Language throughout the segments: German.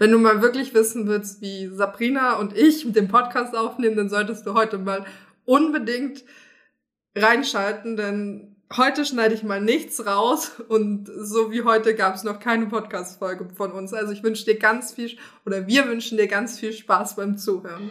Wenn du mal wirklich wissen willst, wie Sabrina und ich den Podcast aufnehmen, dann solltest du heute mal unbedingt reinschalten, denn heute schneide ich mal nichts raus und so wie heute gab es noch keine Podcast-Folge von uns. Also ich wünsche dir ganz viel, oder wir wünschen dir ganz viel Spaß beim Zuhören.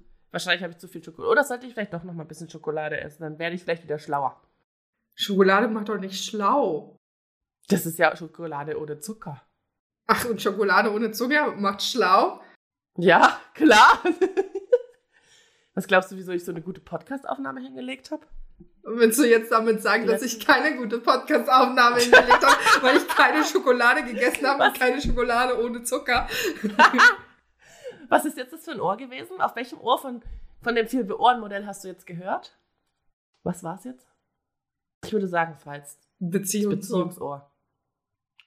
Wahrscheinlich habe ich zu viel Schokolade. Oder sollte ich vielleicht doch noch mal ein bisschen Schokolade essen? Dann werde ich vielleicht wieder schlauer. Schokolade macht doch nicht schlau. Das ist ja Schokolade ohne Zucker. Ach, und Schokolade ohne Zucker macht schlau? Ja, klar. Was glaubst du, wieso ich so eine gute Podcast-Aufnahme hingelegt habe? Willst du jetzt damit sagen, dass ich keine gute Podcast-Aufnahme hingelegt habe, weil ich keine Schokolade gegessen habe und keine Schokolade ohne Zucker? Was ist jetzt das für ein Ohr gewesen? Auf welchem Ohr von, von dem Vier-Ohren-Modell hast du jetzt gehört? Was war es jetzt? Ich würde sagen, es war jetzt Beziehungsohr.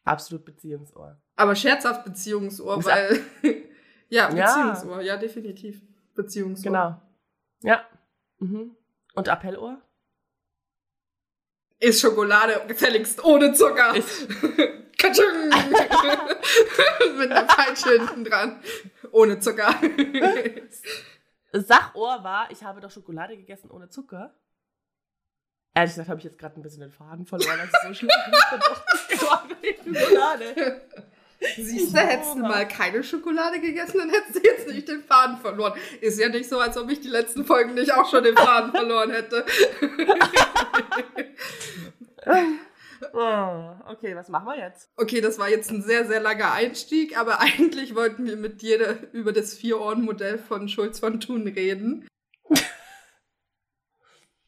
Absolut Beziehungsohr. Aber scherzhaft Beziehungsohr, weil. ja, Beziehungsohr, ja. ja, definitiv. Beziehungsohr. Genau. Ja. Mhm. Und Appellohr? Ist Schokolade gefälligst ohne Zucker. Ist Katschung! Mit einer Peitsche hinten dran. Ohne Zucker. Sachohr war, ich habe doch Schokolade gegessen ohne Zucker. Ehrlich gesagt habe ich jetzt gerade ein bisschen den Faden verloren. Ist so schlimm. Schokolade. Siehst du, hättest du mal keine Schokolade gegessen, dann hättest du jetzt nicht den Faden verloren. Ist ja nicht so, als ob ich die letzten Folgen nicht auch schon den Faden verloren hätte. Oh, okay, was machen wir jetzt? Okay, das war jetzt ein sehr, sehr langer Einstieg, aber eigentlich wollten wir mit dir über das Vier-Ohren-Modell von Schulz von Thun reden.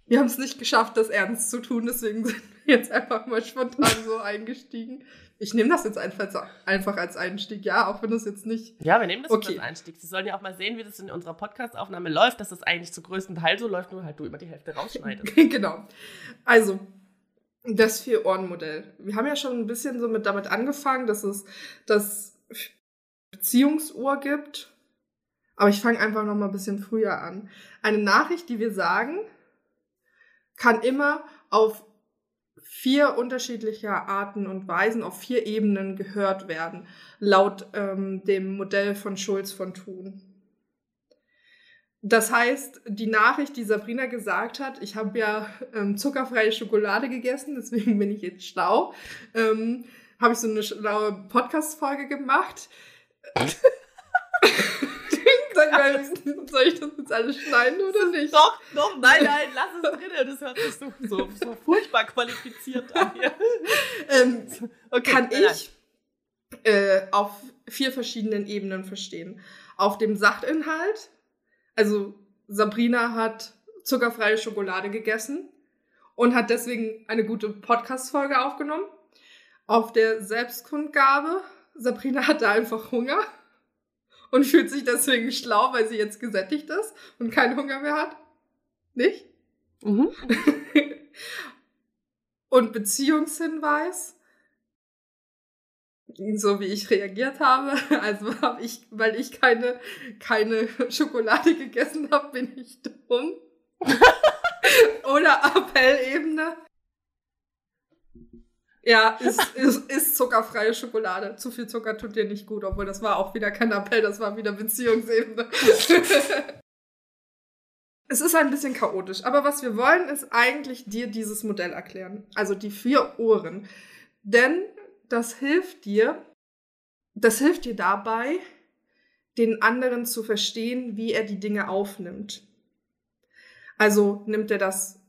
wir haben es nicht geschafft, das ernst zu tun, deswegen sind wir jetzt einfach mal spontan so eingestiegen. Ich nehme das jetzt einfach, einfach als Einstieg, ja, auch wenn das jetzt nicht. Ja, wir nehmen das okay. als Einstieg. Sie sollen ja auch mal sehen, wie das in unserer Podcast-Aufnahme läuft, dass das eigentlich zu größten Teil so läuft, nur halt du immer die Hälfte rausschneidest. genau. Also, das Vier-Ohren-Modell. Wir haben ja schon ein bisschen so mit damit angefangen, dass es das Beziehungsohr gibt. Aber ich fange einfach noch mal ein bisschen früher an. Eine Nachricht, die wir sagen, kann immer auf vier unterschiedliche Arten und Weisen, auf vier Ebenen gehört werden, laut ähm, dem Modell von Schulz von Thun. Das heißt, die Nachricht, die Sabrina gesagt hat, ich habe ja ähm, zuckerfreie Schokolade gegessen, deswegen bin ich jetzt schlau, ähm, habe ich so eine schlaue Podcast-Folge gemacht. Soll ich das jetzt alles schneiden oder nicht? Doch, doch, nein, nein, lass es drin. Das hört sich so, so, so furchtbar qualifiziert an hier. Ähm, okay, kann ich äh, auf vier verschiedenen Ebenen verstehen. Auf dem Sachinhalt, also Sabrina hat zuckerfreie Schokolade gegessen und hat deswegen eine gute Podcast-Folge aufgenommen. Auf der Selbstkundgabe, Sabrina hatte einfach Hunger und fühlt sich deswegen schlau, weil sie jetzt gesättigt ist und keinen Hunger mehr hat. Nicht? Mhm. und Beziehungshinweis, so wie ich reagiert habe. Also habe ich, weil ich keine, keine Schokolade gegessen habe, bin ich dumm. Oder Appellebene. Ja, ist, ist, ist zuckerfreie Schokolade. Zu viel Zucker tut dir nicht gut, obwohl das war auch wieder kein Appell, das war wieder Beziehungsebene. es ist ein bisschen chaotisch, aber was wir wollen, ist eigentlich dir dieses Modell erklären. Also die vier Ohren. Denn das hilft dir, das hilft dir dabei, den anderen zu verstehen, wie er die Dinge aufnimmt. Also nimmt er das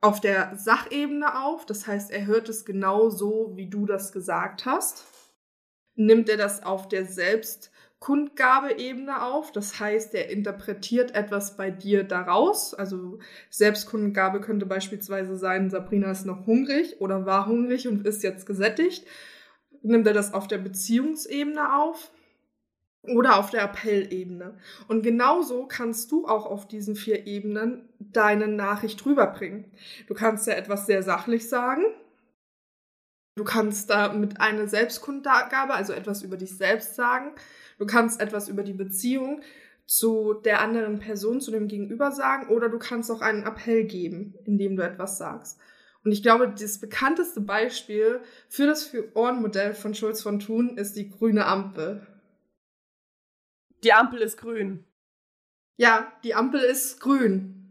auf der Sachebene auf, das heißt, er hört es genau so, wie du das gesagt hast. Nimmt er das auf der Selbstkundgabeebene auf, das heißt, er interpretiert etwas bei dir daraus. Also Selbstkundgabe könnte beispielsweise sein, Sabrina ist noch hungrig oder war hungrig und ist jetzt gesättigt nimmt er das auf der Beziehungsebene auf. oder auf der Appellebene. Und genauso kannst du auch auf diesen vier Ebenen deine Nachricht rüberbringen. Du kannst ja etwas sehr sachlich sagen. Du kannst da mit einer Selbstkundgabe, also etwas über dich selbst sagen. Du kannst etwas über die Beziehung zu der anderen Person, zu dem Gegenüber sagen. Oder du kannst auch einen Appell geben, indem du etwas sagst. Und ich glaube, das bekannteste Beispiel für das Vier-Ohren-Modell von Schulz von Thun ist die grüne Ampel. Die Ampel ist grün. Ja, die Ampel ist grün.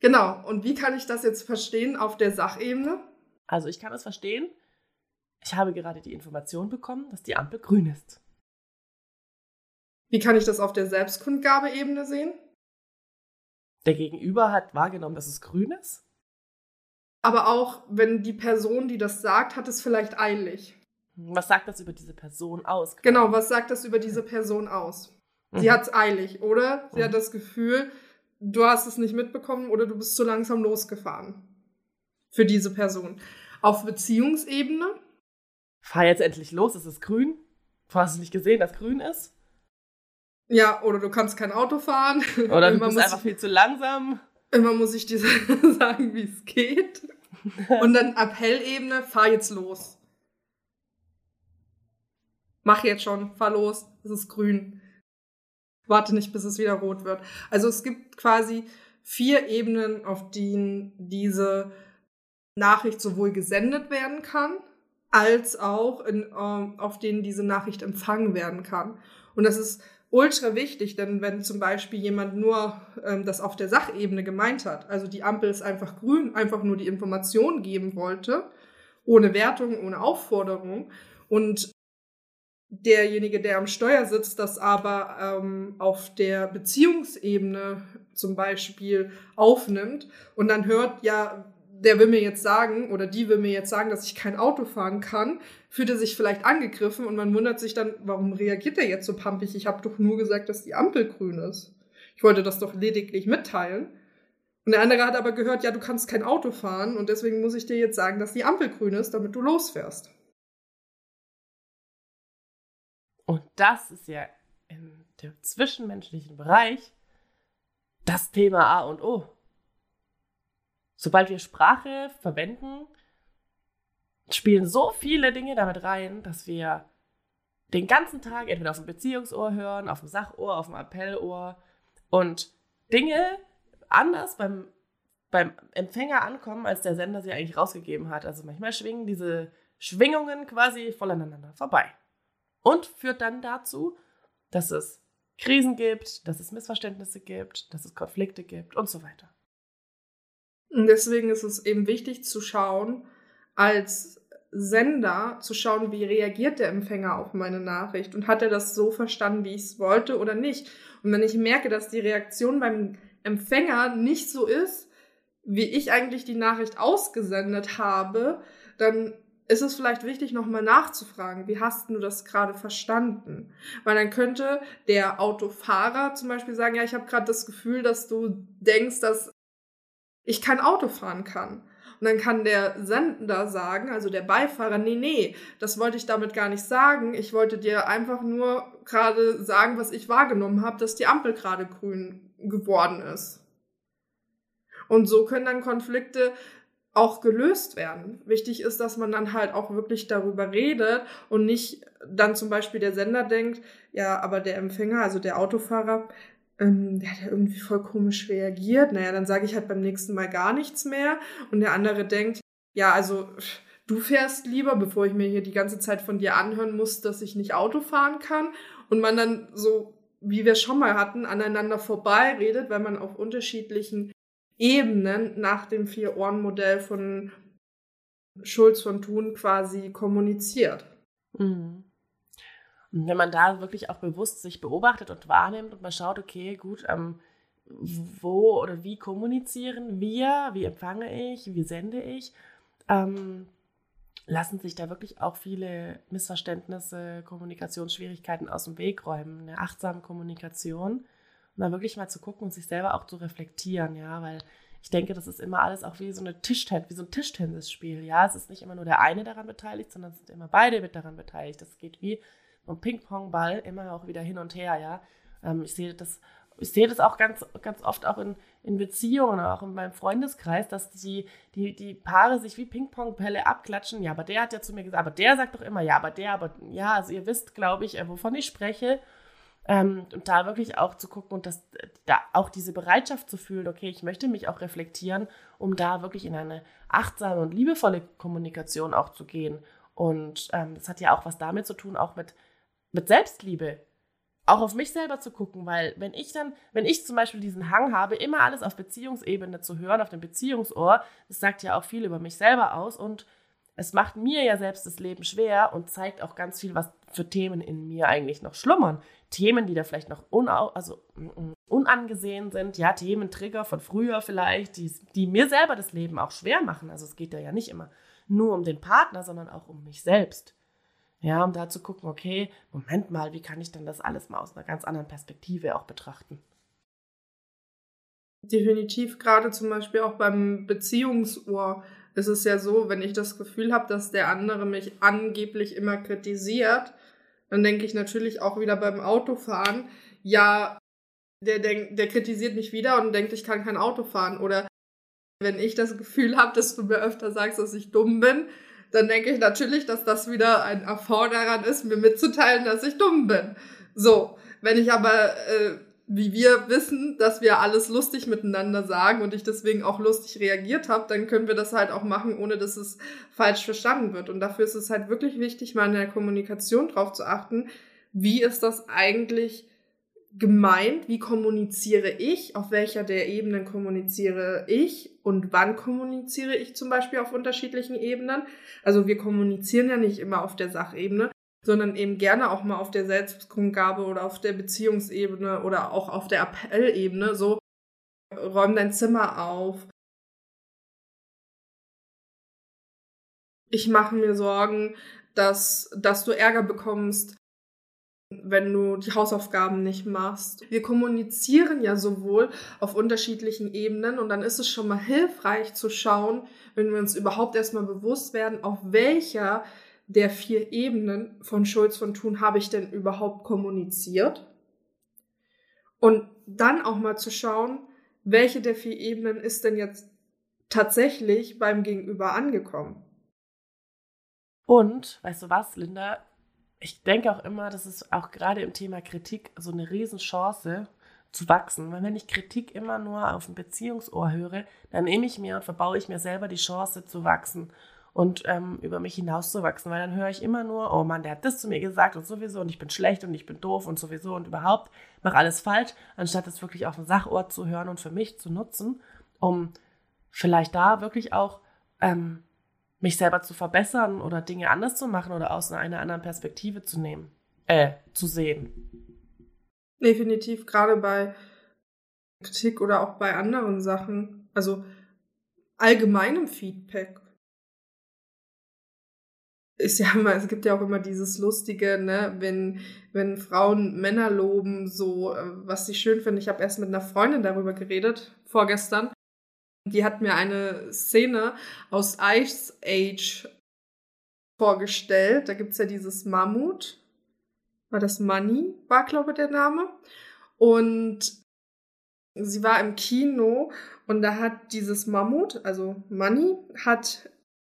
Genau. Und wie kann ich das jetzt verstehen auf der Sachebene? Also ich kann es verstehen. Ich habe gerade die Information bekommen, dass die Ampel grün ist. Wie kann ich das auf der Selbstkundgabeebene sehen? Der Gegenüber hat wahrgenommen, dass es grün ist. Aber auch, wenn die Person, die das sagt, hat es vielleicht eilig. Was sagt das über diese Person aus? Genau, was sagt das über diese Person aus? Sie mhm. hat es eilig, oder? Sie mhm. hat das Gefühl, du hast es nicht mitbekommen oder du bist zu langsam losgefahren. Für diese Person. Auf Beziehungsebene? Fahr jetzt endlich los, es ist grün. Hast du nicht gesehen, dass grün ist? Ja, oder du kannst kein Auto fahren. Oder du bist einfach viel zu langsam. Immer muss ich dir sagen, wie es geht. Und dann Appellebene, fahr jetzt los mach jetzt schon, fahr los, es ist grün. Warte nicht, bis es wieder rot wird. Also es gibt quasi vier Ebenen, auf denen diese Nachricht sowohl gesendet werden kann, als auch in, ähm, auf denen diese Nachricht empfangen werden kann. Und das ist ultra wichtig, denn wenn zum Beispiel jemand nur ähm, das auf der Sachebene gemeint hat, also die Ampel ist einfach grün, einfach nur die Information geben wollte, ohne Wertung, ohne Aufforderung und derjenige, der am Steuer sitzt, das aber ähm, auf der Beziehungsebene zum Beispiel aufnimmt und dann hört, ja, der will mir jetzt sagen oder die will mir jetzt sagen, dass ich kein Auto fahren kann, fühlt er sich vielleicht angegriffen und man wundert sich dann, warum reagiert er jetzt so pampig? Ich habe doch nur gesagt, dass die Ampel grün ist. Ich wollte das doch lediglich mitteilen. Und der andere hat aber gehört, ja, du kannst kein Auto fahren und deswegen muss ich dir jetzt sagen, dass die Ampel grün ist, damit du losfährst. Und das ist ja im zwischenmenschlichen Bereich das Thema A und O. Sobald wir Sprache verwenden, spielen so viele Dinge damit rein, dass wir den ganzen Tag entweder auf dem Beziehungsohr hören, auf dem Sachohr, auf dem Appellohr und Dinge anders beim, beim Empfänger ankommen, als der Sender sie eigentlich rausgegeben hat. Also manchmal schwingen diese Schwingungen quasi voll aneinander vorbei und führt dann dazu, dass es Krisen gibt, dass es Missverständnisse gibt, dass es Konflikte gibt und so weiter. Und deswegen ist es eben wichtig zu schauen, als Sender zu schauen, wie reagiert der Empfänger auf meine Nachricht und hat er das so verstanden, wie ich es wollte oder nicht. Und wenn ich merke, dass die Reaktion beim Empfänger nicht so ist, wie ich eigentlich die Nachricht ausgesendet habe, dann ist es vielleicht wichtig, nochmal nachzufragen, wie hast du das gerade verstanden? Weil dann könnte der Autofahrer zum Beispiel sagen, ja, ich habe gerade das Gefühl, dass du denkst, dass ich kein Auto fahren kann. Und dann kann der Sender sagen, also der Beifahrer, nee, nee, das wollte ich damit gar nicht sagen. Ich wollte dir einfach nur gerade sagen, was ich wahrgenommen habe, dass die Ampel gerade grün geworden ist. Und so können dann Konflikte auch gelöst werden. Wichtig ist, dass man dann halt auch wirklich darüber redet und nicht dann zum Beispiel der Sender denkt, ja, aber der Empfänger, also der Autofahrer, ähm, der hat ja irgendwie voll komisch reagiert. Naja, dann sage ich halt beim nächsten Mal gar nichts mehr. Und der andere denkt, ja, also du fährst lieber, bevor ich mir hier die ganze Zeit von dir anhören muss, dass ich nicht Auto fahren kann. Und man dann so, wie wir schon mal hatten, aneinander vorbei redet, weil man auf unterschiedlichen Ebenen nach dem Vier-Ohren-Modell von Schulz von Thun quasi kommuniziert. Mhm. Und wenn man da wirklich auch bewusst sich beobachtet und wahrnimmt und man schaut, okay, gut, ähm, wo oder wie kommunizieren wir, wie empfange ich, wie sende ich, ähm, lassen sich da wirklich auch viele Missverständnisse, Kommunikationsschwierigkeiten aus dem Weg räumen. Eine achtsame Kommunikation und dann wirklich mal zu gucken und sich selber auch zu reflektieren, ja, weil ich denke, das ist immer alles auch wie so eine Tischtennis, wie so ein Tischtennisspiel, ja. Es ist nicht immer nur der eine daran beteiligt, sondern es sind immer beide mit daran beteiligt. Das geht wie vom Ping-Pong-Ball immer auch wieder hin und her, ja. Ähm, ich sehe das, ich sehe das auch ganz, ganz oft auch in, in Beziehungen, auch in meinem Freundeskreis, dass die, die, die Paare sich wie Ping-Pong-Bälle abklatschen. Ja, aber der hat ja zu mir gesagt, aber der sagt doch immer, ja, aber der, aber ja, also ihr wisst, glaube ich, äh, wovon ich spreche. Ähm, und da wirklich auch zu gucken und das, da auch diese Bereitschaft zu fühlen, okay, ich möchte mich auch reflektieren, um da wirklich in eine achtsame und liebevolle Kommunikation auch zu gehen. Und ähm, das hat ja auch was damit zu tun, auch mit, mit Selbstliebe. Auch auf mich selber zu gucken, weil wenn ich dann, wenn ich zum Beispiel diesen Hang habe, immer alles auf Beziehungsebene zu hören, auf dem Beziehungsohr, das sagt ja auch viel über mich selber aus und es macht mir ja selbst das Leben schwer und zeigt auch ganz viel, was für Themen in mir eigentlich noch schlummern. Themen, die da vielleicht noch unau also, unangesehen sind, ja, Themen, Trigger von früher vielleicht, die, die mir selber das Leben auch schwer machen. Also es geht da ja nicht immer nur um den Partner, sondern auch um mich selbst. Ja, um da zu gucken, okay, Moment mal, wie kann ich denn das alles mal aus einer ganz anderen Perspektive auch betrachten? Definitiv, gerade zum Beispiel auch beim Beziehungsohr ist es ja so, wenn ich das Gefühl habe, dass der andere mich angeblich immer kritisiert, dann denke ich natürlich auch wieder beim Autofahren, ja, der denkt, der kritisiert mich wieder und denkt, ich kann kein Auto fahren. Oder wenn ich das Gefühl habe, dass du mir öfter sagst, dass ich dumm bin, dann denke ich natürlich, dass das wieder ein Erfolg daran ist, mir mitzuteilen, dass ich dumm bin. So, wenn ich aber äh, wie wir wissen, dass wir alles lustig miteinander sagen und ich deswegen auch lustig reagiert habe, dann können wir das halt auch machen, ohne dass es falsch verstanden wird. Und dafür ist es halt wirklich wichtig, mal in der Kommunikation drauf zu achten, wie ist das eigentlich gemeint, wie kommuniziere ich, auf welcher der Ebenen kommuniziere ich und wann kommuniziere ich zum Beispiel auf unterschiedlichen Ebenen. Also wir kommunizieren ja nicht immer auf der Sachebene, sondern eben gerne auch mal auf der Selbstkundgabe oder auf der Beziehungsebene oder auch auf der Appellebene so, räum dein Zimmer auf. Ich mache mir Sorgen, dass, dass du Ärger bekommst, wenn du die Hausaufgaben nicht machst. Wir kommunizieren ja sowohl auf unterschiedlichen Ebenen und dann ist es schon mal hilfreich zu schauen, wenn wir uns überhaupt erstmal bewusst werden, auf welcher der vier Ebenen von Schulz von Thun habe ich denn überhaupt kommuniziert? Und dann auch mal zu schauen, welche der vier Ebenen ist denn jetzt tatsächlich beim Gegenüber angekommen? Und, weißt du was, Linda? Ich denke auch immer, das ist auch gerade im Thema Kritik so eine Riesenchance zu wachsen. Weil wenn ich Kritik immer nur auf ein Beziehungsohr höre, dann nehme ich mir und verbaue ich mir selber die Chance zu wachsen und ähm, über mich hinauszuwachsen, weil dann höre ich immer nur, oh Mann, der hat das zu mir gesagt und sowieso und ich bin schlecht und ich bin doof und sowieso und überhaupt, mache alles falsch, anstatt es wirklich auf ein Sachort zu hören und für mich zu nutzen, um vielleicht da wirklich auch ähm, mich selber zu verbessern oder Dinge anders zu machen oder aus einer anderen Perspektive zu nehmen, äh, zu sehen. Definitiv, gerade bei Kritik oder auch bei anderen Sachen, also allgemeinem Feedback ist ja immer, es gibt ja auch immer dieses Lustige, ne, wenn, wenn Frauen Männer loben, so, äh, was sie schön finden. Ich habe erst mit einer Freundin darüber geredet, vorgestern. Die hat mir eine Szene aus Ice Age vorgestellt. Da gibt's ja dieses Mammut. War das Money? War, glaube ich, der Name. Und sie war im Kino und da hat dieses Mammut, also Money, hat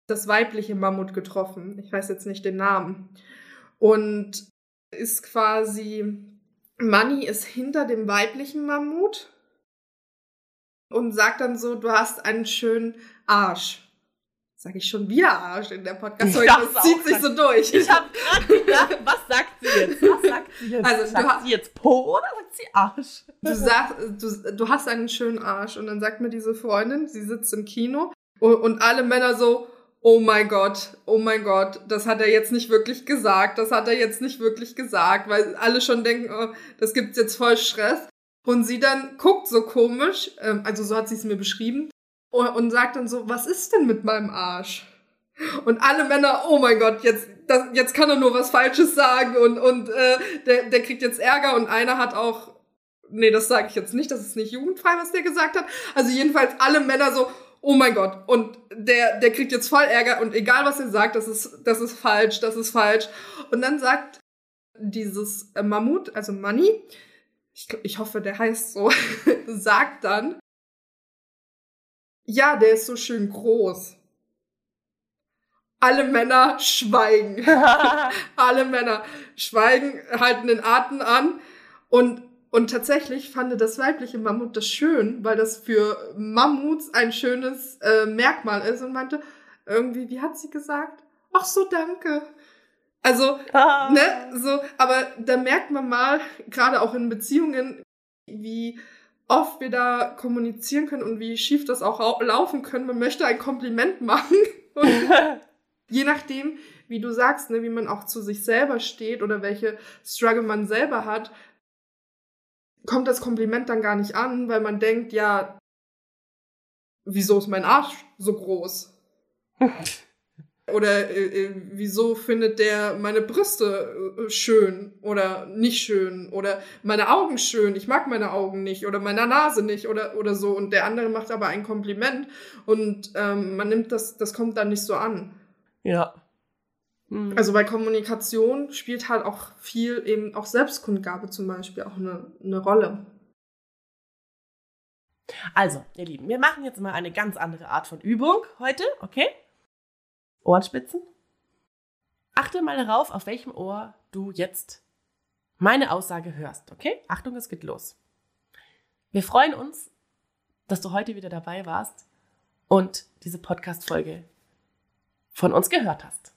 das weibliche Mammut getroffen. Ich weiß jetzt nicht den Namen. Und ist quasi, Money ist hinter dem weiblichen Mammut und sagt dann so, du hast einen schönen Arsch. Sag ich schon wieder Arsch in der podcast -Folge. Das zieht sich so durch. Ich habe gerade gedacht, was sagt sie jetzt? Was sagt sie jetzt? Also, sagt du sie jetzt Po oder sagt sie Arsch? Du sagst, du, du hast einen schönen Arsch. Und dann sagt mir diese Freundin, sie sitzt im Kino und, und alle Männer so, oh mein Gott, oh mein Gott, das hat er jetzt nicht wirklich gesagt, das hat er jetzt nicht wirklich gesagt, weil alle schon denken, oh, das gibt's jetzt voll Stress. Und sie dann guckt so komisch, ähm, also so hat sie es mir beschrieben, und sagt dann so, was ist denn mit meinem Arsch? Und alle Männer, oh mein Gott, jetzt, das, jetzt kann er nur was Falsches sagen und, und äh, der, der kriegt jetzt Ärger und einer hat auch, nee, das sage ich jetzt nicht, das ist nicht jugendfrei, was der gesagt hat. Also jedenfalls alle Männer so, oh mein Gott, und der, der kriegt jetzt voll Ärger und egal was er sagt, das ist, das ist falsch, das ist falsch. Und dann sagt dieses Mammut, also Money, ich, ich hoffe, der heißt so, sagt dann, ja, der ist so schön groß. Alle Männer schweigen. Alle Männer schweigen, halten den Atem an und und tatsächlich fand das weibliche Mammut das schön, weil das für Mammuts ein schönes äh, Merkmal ist und meinte, irgendwie, wie hat sie gesagt? Ach so, danke. Also, ah. ne, so, aber da merkt man mal, gerade auch in Beziehungen, wie oft wir da kommunizieren können und wie schief das auch laufen können. Man möchte ein Kompliment machen und je nachdem, wie du sagst, ne, wie man auch zu sich selber steht oder welche Struggle man selber hat, kommt das Kompliment dann gar nicht an, weil man denkt, ja, wieso ist mein Arsch so groß? Oder äh, äh, wieso findet der meine Brüste äh, schön oder nicht schön oder meine Augen schön? Ich mag meine Augen nicht oder meine Nase nicht oder oder so. Und der andere macht aber ein Kompliment und ähm, man nimmt das, das kommt dann nicht so an. Ja. Mhm. Also bei Kommunikation spielt halt auch viel eben auch Selbstkundgabe zum Beispiel auch eine, eine Rolle. Also, ihr Lieben, wir machen jetzt mal eine ganz andere Art von Übung heute, okay? Ohrenspitzen. Achte mal darauf, auf welchem Ohr du jetzt meine Aussage hörst, okay? Achtung, es geht los. Wir freuen uns, dass du heute wieder dabei warst und diese Podcast-Folge von uns gehört hast.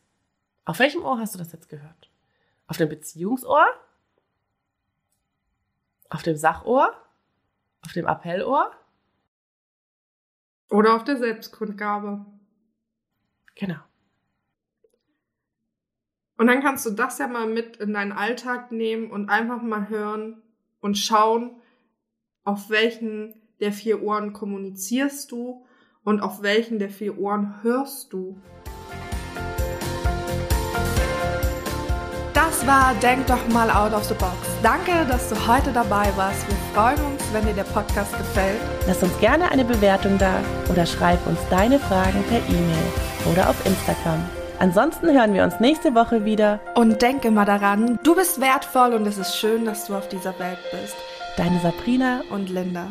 Auf welchem Ohr hast du das jetzt gehört? Auf dem Beziehungsohr? Auf dem Sachohr? Auf dem Appellohr? Oder auf der Selbstkundgabe. Genau. Und dann kannst du das ja mal mit in deinen Alltag nehmen und einfach mal hören und schauen, auf welchen der vier Ohren kommunizierst du und auf welchen der vier Ohren hörst du. Das war Denk doch mal out of the box. Danke, dass du heute dabei warst. Wir freuen uns, wenn dir der Podcast gefällt. Lass uns gerne eine Bewertung da oder schreib uns deine Fragen per E-Mail oder auf Instagram. Ansonsten hören wir uns nächste Woche wieder. Und denk immer daran, du bist wertvoll und es ist schön, dass du auf dieser Welt bist. Deine Sabrina und Linda.